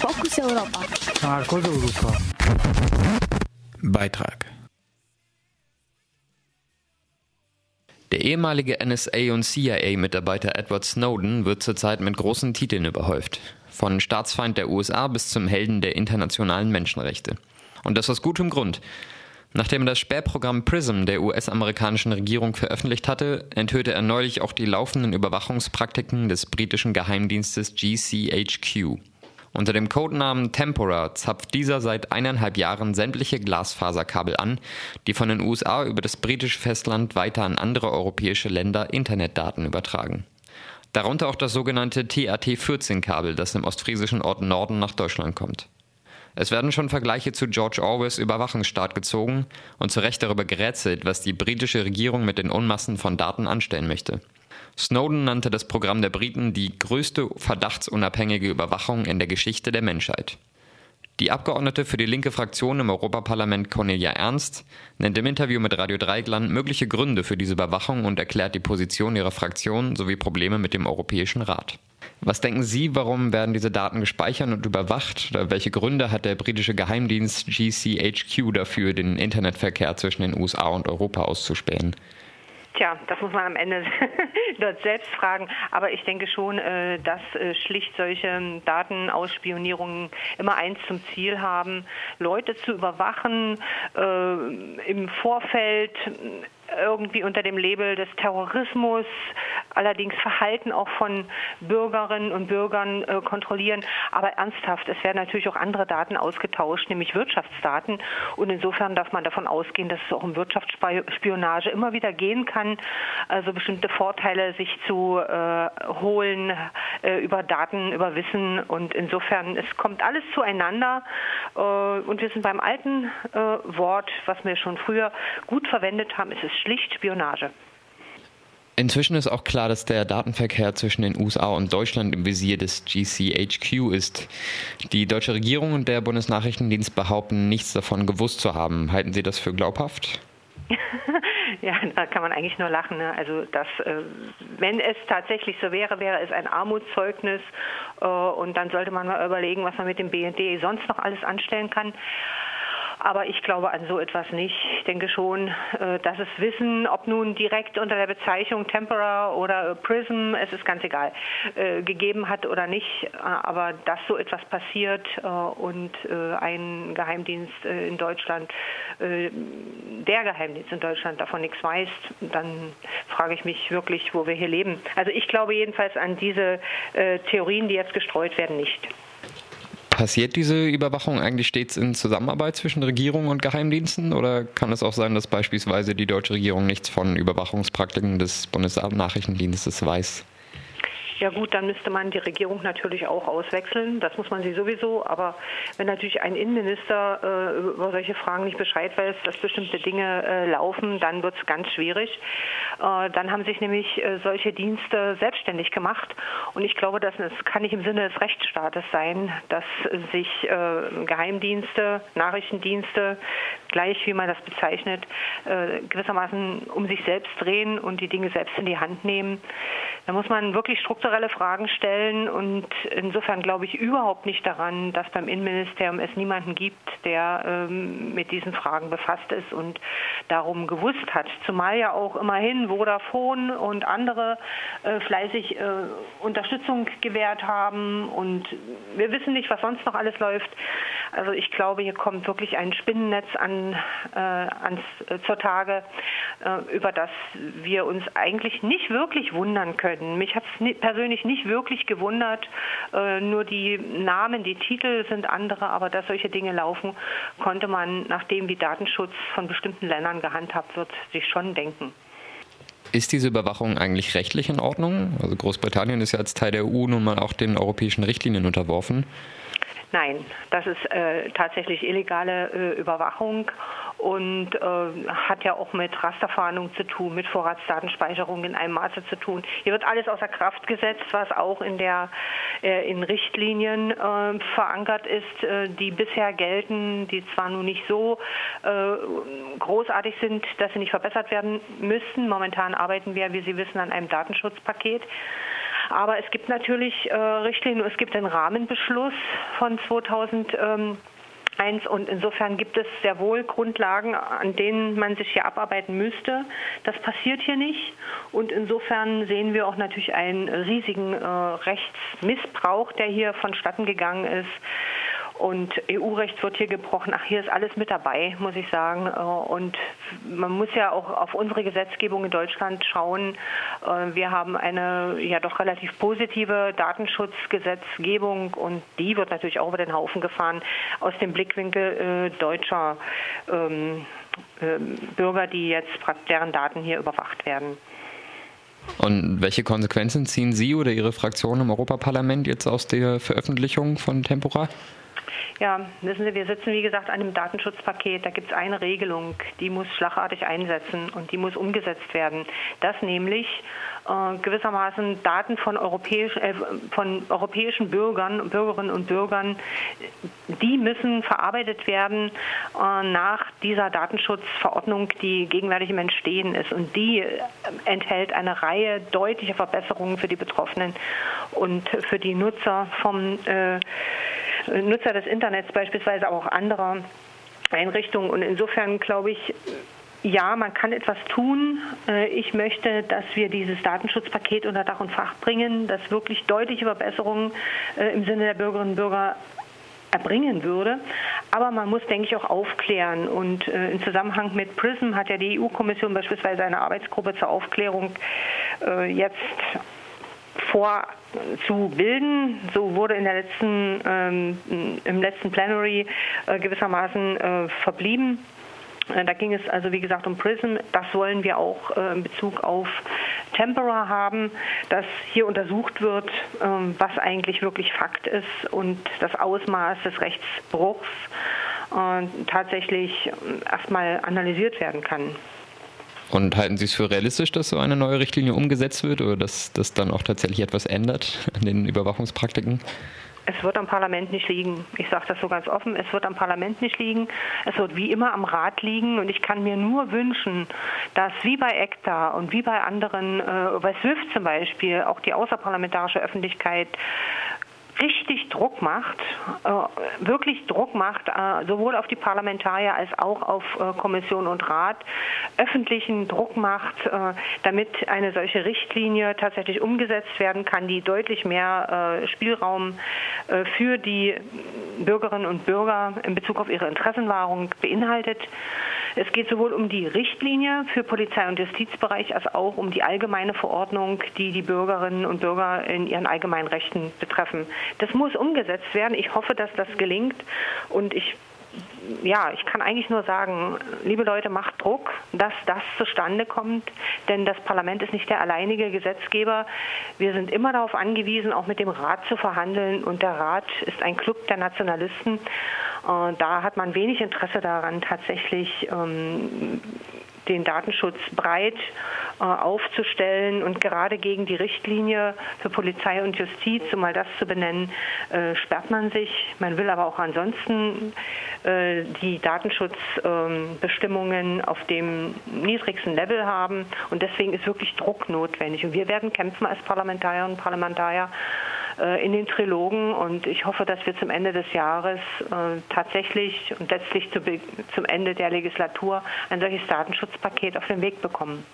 Fokus Europa. Marcos Europa. Beitrag. Der ehemalige NSA- und CIA-Mitarbeiter Edward Snowden wird zurzeit mit großen Titeln überhäuft. Von Staatsfeind der USA bis zum Helden der internationalen Menschenrechte. Und das aus gutem Grund. Nachdem er das Sperrprogramm PRISM der US-amerikanischen Regierung veröffentlicht hatte, enthüllte er neulich auch die laufenden Überwachungspraktiken des britischen Geheimdienstes GCHQ. Unter dem Codenamen Tempora zapft dieser seit eineinhalb Jahren sämtliche Glasfaserkabel an, die von den USA über das britische Festland weiter an andere europäische Länder Internetdaten übertragen. Darunter auch das sogenannte TAT-14-Kabel, das im ostfriesischen Ort Norden nach Deutschland kommt. Es werden schon Vergleiche zu George Orwells Überwachungsstaat gezogen und zu Recht darüber gerätselt, was die britische Regierung mit den Unmassen von Daten anstellen möchte. Snowden nannte das Programm der Briten die größte verdachtsunabhängige Überwachung in der Geschichte der Menschheit. Die Abgeordnete für die linke Fraktion im Europaparlament Cornelia Ernst nennt im Interview mit Radio Dreigland mögliche Gründe für diese Überwachung und erklärt die Position ihrer Fraktion sowie Probleme mit dem Europäischen Rat. Was denken Sie, warum werden diese Daten gespeichert und überwacht? Oder welche Gründe hat der britische Geheimdienst GCHQ dafür, den Internetverkehr zwischen den USA und Europa auszuspähen? Tja, das muss man am Ende dort selbst fragen. Aber ich denke schon, äh, dass äh, schlicht solche Datenausspionierungen immer eins zum Ziel haben, Leute zu überwachen, äh, im Vorfeld irgendwie unter dem Label des Terrorismus, allerdings Verhalten auch von Bürgerinnen und Bürgern äh, kontrollieren. Aber ernsthaft, es werden natürlich auch andere Daten ausgetauscht, nämlich Wirtschaftsdaten. Und insofern darf man davon ausgehen, dass es auch um Wirtschaftsspionage immer wieder gehen kann, also bestimmte Vorteile sich zu äh, holen äh, über Daten, über Wissen. Und insofern, es kommt alles zueinander. Äh, und wir sind beim alten äh, Wort, was wir schon früher gut verwendet haben, es ist schlicht Spionage. Inzwischen ist auch klar, dass der Datenverkehr zwischen den USA und Deutschland im Visier des GCHQ ist. Die deutsche Regierung und der Bundesnachrichtendienst behaupten, nichts davon gewusst zu haben. Halten Sie das für glaubhaft? ja, da kann man eigentlich nur lachen. Ne? Also das, äh, wenn es tatsächlich so wäre, wäre es ein Armutszeugnis äh, und dann sollte man mal überlegen, was man mit dem BND sonst noch alles anstellen kann. Aber ich glaube an so etwas nicht. Ich denke schon, äh, dass es Wissen, ob nun direkt unter der Bezeichnung Tempera oder Prism, es ist ganz egal, äh, gegeben hat oder nicht. Äh, aber dass so etwas passiert und ein Geheimdienst in Deutschland, der Geheimdienst in Deutschland davon nichts weiß, dann frage ich mich wirklich, wo wir hier leben. Also ich glaube jedenfalls an diese Theorien, die jetzt gestreut werden, nicht. Passiert diese Überwachung eigentlich stets in Zusammenarbeit zwischen Regierung und Geheimdiensten oder kann es auch sein, dass beispielsweise die deutsche Regierung nichts von Überwachungspraktiken des Bundesnachrichtendienstes weiß? Ja gut, dann müsste man die Regierung natürlich auch auswechseln. Das muss man sie sowieso. Aber wenn natürlich ein Innenminister äh, über solche Fragen nicht Bescheid weiß, dass bestimmte Dinge äh, laufen, dann wird es ganz schwierig. Äh, dann haben sich nämlich äh, solche Dienste selbstständig gemacht. Und ich glaube, das kann nicht im Sinne des Rechtsstaates sein, dass sich äh, Geheimdienste, Nachrichtendienste, gleich wie man das bezeichnet, äh, gewissermaßen um sich selbst drehen und die Dinge selbst in die Hand nehmen. Da muss man wirklich strukturelle Fragen stellen und insofern glaube ich überhaupt nicht daran, dass beim Innenministerium es niemanden gibt, der ähm, mit diesen Fragen befasst ist und darum gewusst hat. Zumal ja auch immerhin Vodafone und andere äh, fleißig äh, Unterstützung gewährt haben und wir wissen nicht, was sonst noch alles läuft. Also ich glaube, hier kommt wirklich ein Spinnennetz an, äh, ans, äh, zur Tage, äh, über das wir uns eigentlich nicht wirklich wundern können. Mich hat es persönlich nicht wirklich gewundert, äh, nur die Namen, die Titel sind andere, aber dass solche Dinge laufen, konnte man, nachdem wie Datenschutz von bestimmten Ländern gehandhabt wird, sich schon denken. Ist diese Überwachung eigentlich rechtlich in Ordnung? Also Großbritannien ist ja als Teil der EU nun mal auch den europäischen Richtlinien unterworfen. Nein, das ist äh, tatsächlich illegale äh, Überwachung und äh, hat ja auch mit Rasterfahndung zu tun, mit Vorratsdatenspeicherung in einem Maße zu tun. Hier wird alles außer Kraft gesetzt, was auch in der äh, in Richtlinien äh, verankert ist, äh, die bisher gelten, die zwar nun nicht so großartig sind, dass sie nicht verbessert werden müssten. Momentan arbeiten wir, wie Sie wissen, an einem Datenschutzpaket. Aber es gibt natürlich äh, Richtlinien, es gibt einen Rahmenbeschluss von 2000. Ähm, und insofern gibt es sehr wohl Grundlagen, an denen man sich hier abarbeiten müsste. Das passiert hier nicht. Und insofern sehen wir auch natürlich einen riesigen äh, Rechtsmissbrauch, der hier vonstatten gegangen ist. Und EU-Recht wird hier gebrochen. Ach, hier ist alles mit dabei, muss ich sagen. Äh, und man muss ja auch auf unsere Gesetzgebung in Deutschland schauen. Äh, wir haben eine ja doch relativ positive Datenschutzgesetzgebung und die wird natürlich auch über den Haufen gefahren aus dem Blickwinkel äh, deutscher ähm, Bürger, die jetzt deren Daten hier überwacht werden. Und welche Konsequenzen ziehen Sie oder Ihre Fraktion im Europaparlament jetzt aus der Veröffentlichung von Tempora? Ja, wissen Sie, wir sitzen wie gesagt an einem Datenschutzpaket. Da gibt es eine Regelung, die muss schlagartig einsetzen und die muss umgesetzt werden. Das nämlich äh, gewissermaßen Daten von, europäisch, äh, von europäischen Bürgern, Bürgerinnen und Bürgern, die müssen verarbeitet werden äh, nach dieser Datenschutzverordnung, die gegenwärtig im Entstehen ist. Und die äh, enthält eine Reihe deutlicher Verbesserungen für die Betroffenen und für die Nutzer vom äh, Nutzer des Internets beispielsweise, aber auch anderer Einrichtungen. Und insofern glaube ich, ja, man kann etwas tun. Äh, ich möchte, dass wir dieses Datenschutzpaket unter Dach und Fach bringen, das wirklich deutliche Verbesserungen äh, im Sinne der Bürgerinnen und Bürger erbringen würde. Aber man muss, denke ich, auch aufklären. Und äh, im Zusammenhang mit PRISM hat ja die EU-Kommission beispielsweise eine Arbeitsgruppe zur Aufklärung jetzt vor zu bilden. So wurde in der letzten, ähm, im letzten Plenary äh, gewissermaßen äh, verblieben. Äh, da ging es also, wie gesagt, um PRISM. Das wollen wir auch äh, in Bezug auf Tempera haben, dass hier untersucht wird, ähm, was eigentlich wirklich Fakt ist und das Ausmaß des Rechtsbruchs äh, tatsächlich erstmal analysiert werden kann. Und halten Sie es für realistisch, dass so eine neue Richtlinie umgesetzt wird oder dass das dann auch tatsächlich etwas ändert an den Überwachungspraktiken? Es wird am Parlament nicht liegen. Ich sage das so ganz offen. Es wird am Parlament nicht liegen. Es wird wie immer am Rat liegen. Und ich kann mir nur wünschen, dass wie bei ECTA und wie bei anderen, äh, bei SWIFT zum Beispiel, auch die außerparlamentarische Öffentlichkeit richtig Druck macht, äh, wirklich Druck macht, äh, sowohl auf die Parlamentarier als auch auf äh, Kommission und Rat, öffentlichen Druck macht, damit eine solche Richtlinie tatsächlich umgesetzt werden kann, die deutlich mehr Spielraum für die Bürgerinnen und Bürger in Bezug auf ihre Interessenwahrung beinhaltet. Es geht sowohl um die Richtlinie für Polizei- und Justizbereich als auch um die allgemeine Verordnung, die die Bürgerinnen und Bürger in ihren allgemeinen Rechten betreffen. Das muss umgesetzt werden. Ich hoffe, dass das gelingt und ich ja, ich kann eigentlich nur sagen, liebe Leute, macht Druck, dass das zustande kommt, denn das Parlament ist nicht der alleinige Gesetzgeber. Wir sind immer darauf angewiesen, auch mit dem Rat zu verhandeln und der Rat ist ein Club der Nationalisten. Äh, da hat man wenig Interesse daran, tatsächlich ähm, den Datenschutz breit äh, aufzustellen und gerade gegen die Richtlinie für Polizei und Justiz, um mal das zu benennen, äh, sperrt man sich. Man will aber auch ansonsten äh, die Datenschutzbestimmungen ähm, auf dem niedrigsten Level haben und deswegen ist wirklich Druck notwendig. Und wir werden kämpfen als Parlamentarierinnen und Parlamentarier in den Trilogen und ich hoffe, dass wir zum Ende des Jahres äh, tatsächlich und letztlich zum Ende der Legislatur ein solches Datenschutzpaket auf den Weg bekommen.